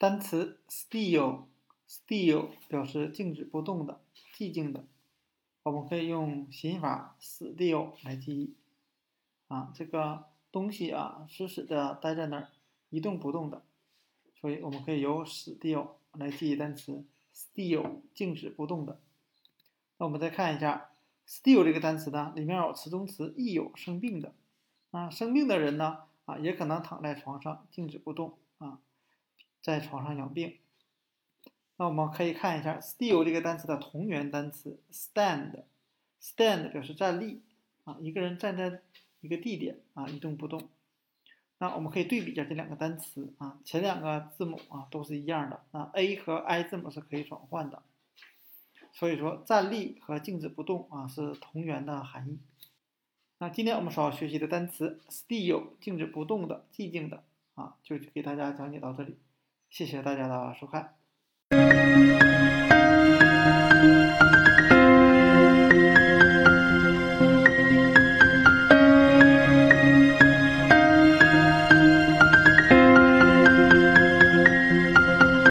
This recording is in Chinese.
单词 still，still 表示静止不动的、寂静的。我们可以用心法 still 来记忆。啊，这个东西啊，死死的待在那儿，一动不动的。所以我们可以由 still 来记忆单词 still，静止不动的。那我们再看一下 still 这个单词呢，里面有词中词亦有生病的。啊，生病的人呢，啊，也可能躺在床上静止不动啊，在床上养病。那我们可以看一下 still 这个单词的同源单词 stand，stand 表示站立啊，一个人站在一个地点啊，一动不动。那我们可以对比一下这两个单词啊，前两个字母啊都是一样的，那 a 和 i 字母是可以转换的。所以说，站立和静止不动啊是同源的含义。那今天我们所要学习的单词 still，静止不动的、寂静的啊，就给大家讲解到这里。谢谢大家的收看。